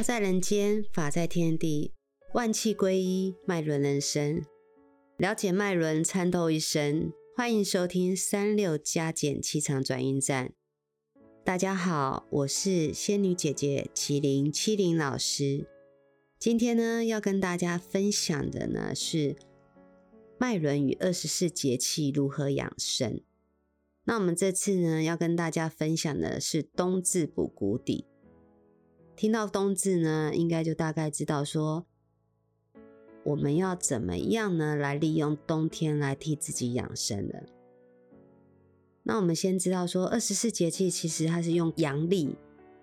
道在人间，法在天地，万气归一，脉轮人生。了解脉轮，参透一生。欢迎收听三六加减气场转运站。大家好，我是仙女姐姐麒麟七零老师。今天呢，要跟大家分享的呢是脉轮与二十四节气如何养生。那我们这次呢，要跟大家分享的是冬至补谷底。听到冬至呢，应该就大概知道说，我们要怎么样呢来利用冬天来替自己养生的。那我们先知道说，二十四节气其实它是用阳历，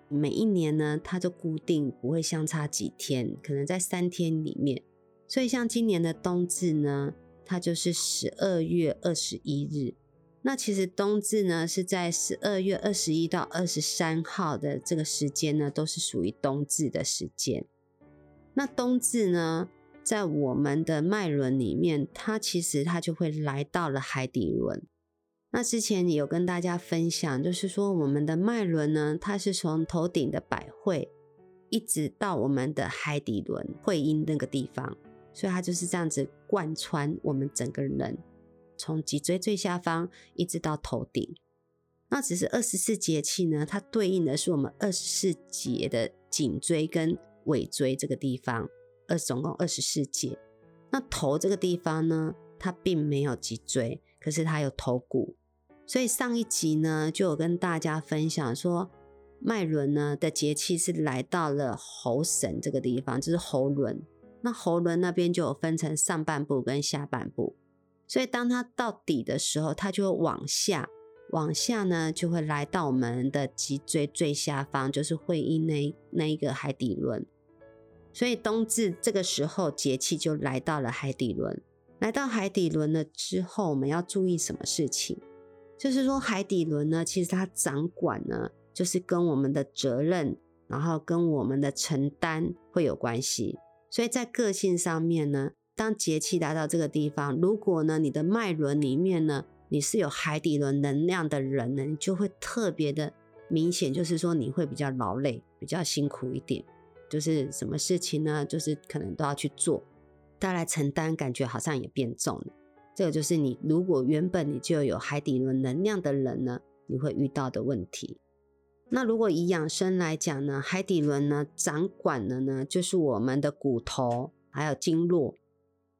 每一年呢它就固定不会相差几天，可能在三天里面。所以像今年的冬至呢，它就是十二月二十一日。那其实冬至呢，是在十二月二十一到二十三号的这个时间呢，都是属于冬至的时间。那冬至呢，在我们的脉轮里面，它其实它就会来到了海底轮。那之前有跟大家分享，就是说我们的脉轮呢，它是从头顶的百会，一直到我们的海底轮会阴那个地方，所以它就是这样子贯穿我们整个人。从脊椎最下方一直到头顶，那只是二十四节气呢？它对应的是我们二十四节的颈椎跟尾椎这个地方，二总共二十四节。那头这个地方呢，它并没有脊椎，可是它有头骨。所以上一集呢，就有跟大家分享说，脉轮呢的节气是来到了喉神这个地方，就是喉轮。那喉轮那边就有分成上半部跟下半部。所以，当它到底的时候，它就会往下，往下呢，就会来到我们的脊椎最下方，就是会阴那那一个海底轮。所以，冬至这个时候节气就来到了海底轮。来到海底轮了之后，我们要注意什么事情？就是说，海底轮呢，其实它掌管呢，就是跟我们的责任，然后跟我们的承担会有关系。所以在个性上面呢。当节气来到这个地方，如果呢你的脉轮里面呢你是有海底轮能量的人呢，你就会特别的明显，就是说你会比较劳累，比较辛苦一点，就是什么事情呢，就是可能都要去做，带来承担，感觉好像也变重了。这个就是你如果原本你就有海底轮能量的人呢，你会遇到的问题。那如果以养生来讲呢，海底轮呢掌管的呢就是我们的骨头还有经络。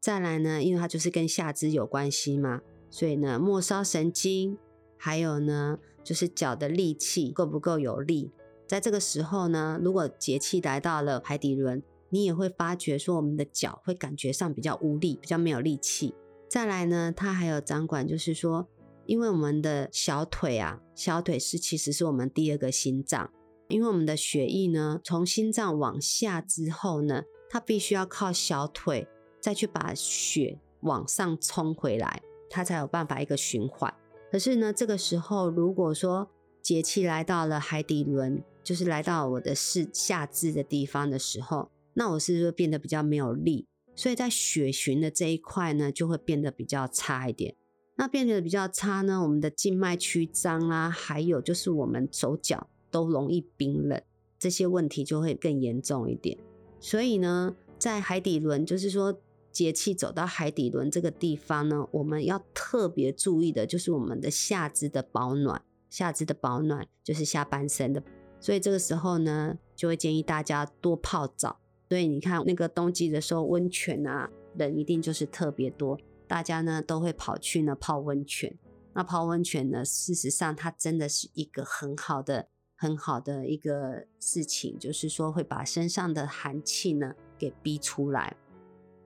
再来呢，因为它就是跟下肢有关系嘛，所以呢，末梢神经，还有呢，就是脚的力气够不够有力。在这个时候呢，如果节气来到了海底轮，你也会发觉说，我们的脚会感觉上比较无力，比较没有力气。再来呢，它还有掌管，就是说，因为我们的小腿啊，小腿是其实是我们第二个心脏，因为我们的血液呢，从心脏往下之后呢，它必须要靠小腿。再去把血往上冲回来，它才有办法一个循环。可是呢，这个时候如果说节气来到了海底轮，就是来到我的是下肢的地方的时候，那我是不是变得比较没有力？所以在血循的这一块呢，就会变得比较差一点。那变得比较差呢，我们的静脉曲张啦，还有就是我们手脚都容易冰冷，这些问题就会更严重一点。所以呢，在海底轮，就是说。节气走到海底轮这个地方呢，我们要特别注意的就是我们的下肢的保暖，下肢的保暖就是下半身的，所以这个时候呢，就会建议大家多泡澡。所以你看那个冬季的时候，温泉啊，人一定就是特别多，大家呢都会跑去呢泡温泉。那泡温泉呢，事实上它真的是一个很好的、很好的一个事情，就是说会把身上的寒气呢给逼出来。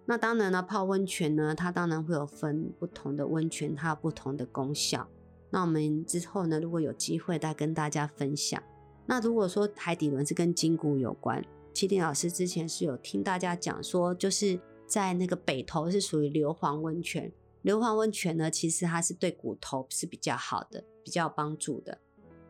那当然了，泡温泉呢，它当然会有分不同的温泉，它有不同的功效。那我们之后呢，如果有机会再跟大家分享。那如果说海底轮是跟筋骨有关，麒麟老师之前是有听大家讲说，就是在那个北头是属于硫磺温泉，硫磺温泉呢，其实它是对骨头是比较好的，比较有帮助的。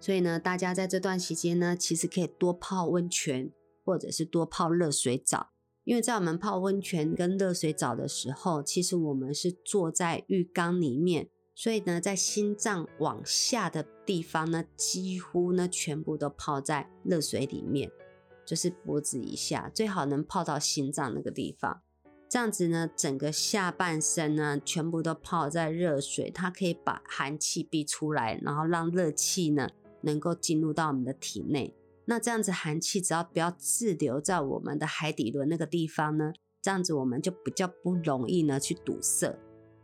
所以呢，大家在这段时间呢，其实可以多泡温泉，或者是多泡热水澡。因为在我们泡温泉跟热水澡的时候，其实我们是坐在浴缸里面，所以呢，在心脏往下的地方呢，几乎呢全部都泡在热水里面。就是脖子以下，最好能泡到心脏那个地方。这样子呢，整个下半身呢，全部都泡在热水，它可以把寒气逼出来，然后让热气呢能够进入到我们的体内。那这样子寒气只要不要滞留在我们的海底轮那个地方呢，这样子我们就比较不容易呢去堵塞，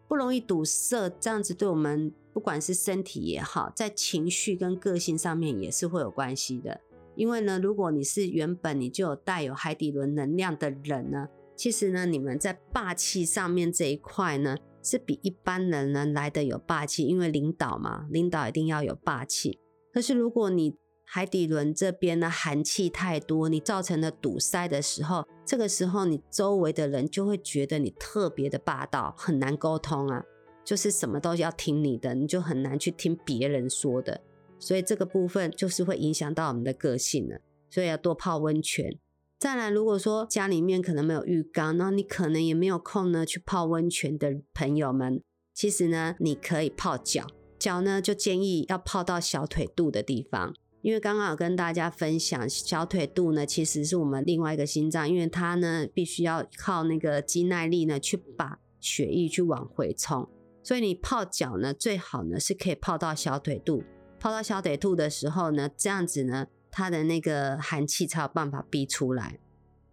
不容易堵塞。这样子对我们不管是身体也好，在情绪跟个性上面也是会有关系的。因为呢，如果你是原本你就有带有海底轮能量的人呢，其实呢，你们在霸气上面这一块呢，是比一般人呢来的有霸气。因为领导嘛，领导一定要有霸气。可是如果你海底轮这边呢寒气太多，你造成了堵塞的时候，这个时候你周围的人就会觉得你特别的霸道，很难沟通啊，就是什么都要听你的，你就很难去听别人说的。所以这个部分就是会影响到我们的个性了，所以要多泡温泉。再来，如果说家里面可能没有浴缸，那你可能也没有空呢去泡温泉的朋友们，其实呢，你可以泡脚。脚呢，就建议要泡到小腿肚的地方，因为刚刚有跟大家分享，小腿肚呢其实是我们另外一个心脏，因为它呢必须要靠那个肌耐力呢去把血液去往回冲，所以你泡脚呢最好呢是可以泡到小腿肚。泡到小腿肚的时候呢，这样子呢，它的那个寒气才有办法逼出来。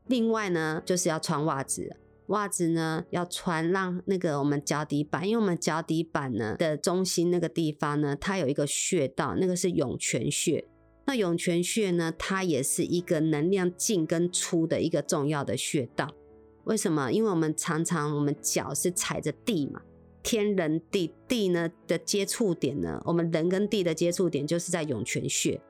另外呢，就是要穿袜子，袜子呢要穿让那个我们脚底板，因为我们脚底板呢的中心那个地方呢，它有一个穴道，那个是涌泉穴。那涌泉穴呢，它也是一个能量进跟出的一个重要的穴道。为什么？因为我们常常我们脚是踩着地嘛。天人地地呢的接触点呢，我们人跟地的接触点就是在涌泉穴，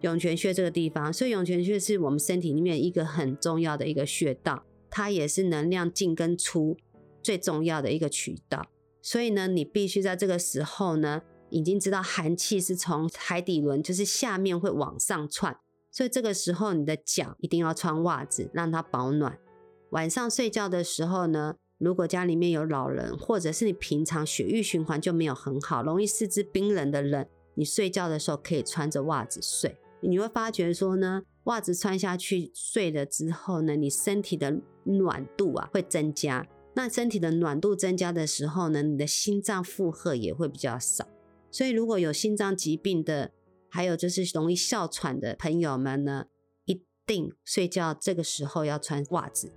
涌泉穴这个地方，所以涌泉穴是我们身体里面一个很重要的一个穴道，它也是能量进跟出最重要的一个渠道。所以呢，你必须在这个时候呢，已经知道寒气是从海底轮，就是下面会往上窜，所以这个时候你的脚一定要穿袜子，让它保暖。晚上睡觉的时候呢。如果家里面有老人，或者是你平常血液循环就没有很好，容易四肢冰冷的人，你睡觉的时候可以穿着袜子睡。你会发觉说呢，袜子穿下去睡了之后呢，你身体的暖度啊会增加。那身体的暖度增加的时候呢，你的心脏负荷也会比较少。所以如果有心脏疾病的，还有就是容易哮喘的朋友们呢，一定睡觉这个时候要穿袜子。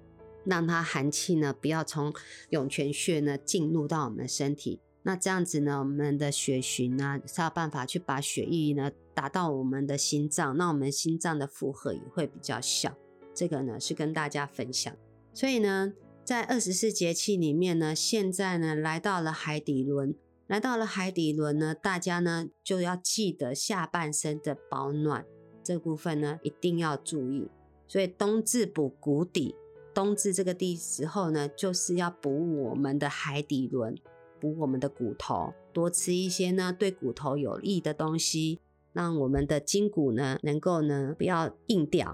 让它寒气呢不要从涌泉穴呢进入到我们的身体，那这样子呢，我们的血循呢才有办法去把血液呢打到我们的心脏，那我们心脏的负荷也会比较小。这个呢是跟大家分享。所以呢，在二十四节气里面呢，现在呢来到了海底轮，来到了海底轮呢，大家呢就要记得下半身的保暖这部分呢一定要注意。所以冬至补骨底。冬至这个地时候呢，就是要补我们的海底轮，补我们的骨头，多吃一些呢对骨头有益的东西，让我们的筋骨呢能够呢不要硬掉。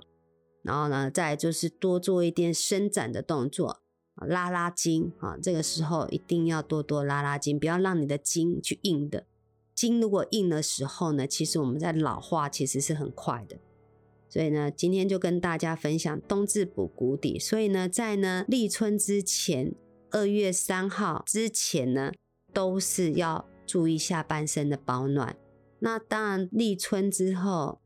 然后呢，再就是多做一点伸展的动作，拉拉筋啊。这个时候一定要多多拉拉筋，不要让你的筋去硬的。筋如果硬的时候呢，其实我们在老化其实是很快的。所以呢，今天就跟大家分享冬至补骨底。所以呢，在呢立春之前，二月三号之前呢，都是要注意下半身的保暖。那当然，立春之后，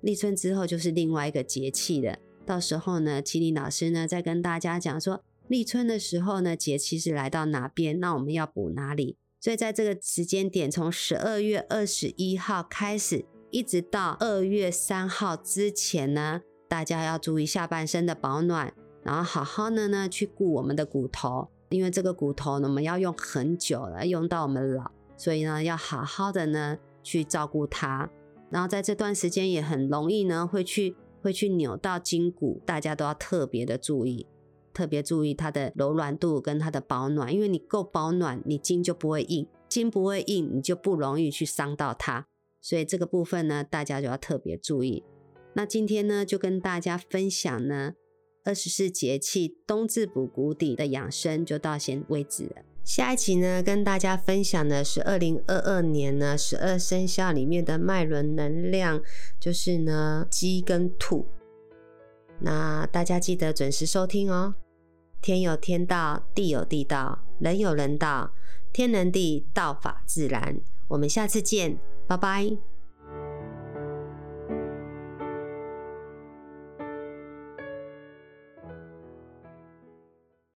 立春之后就是另外一个节气了。到时候呢，麒麟老师呢再跟大家讲说，立春的时候呢，节气是来到哪边，那我们要补哪里。所以在这个时间点，从十二月二十一号开始。一直到二月三号之前呢，大家要注意下半身的保暖，然后好好的呢去顾我们的骨头，因为这个骨头呢我们要用很久了，用到我们老，所以呢要好好的呢去照顾它。然后在这段时间也很容易呢会去会去扭到筋骨，大家都要特别的注意，特别注意它的柔软度跟它的保暖，因为你够保暖，你筋就不会硬，筋不会硬，你就不容易去伤到它。所以这个部分呢，大家就要特别注意。那今天呢，就跟大家分享呢，二十四节气冬至补骨底的养生，就到先为止了。下一集呢，跟大家分享的是二零二二年呢十二生肖里面的脉轮能量，就是呢鸡跟兔。那大家记得准时收听哦。天有天道，地有地道，人有人道，天人地，道法自然。我们下次见，拜拜。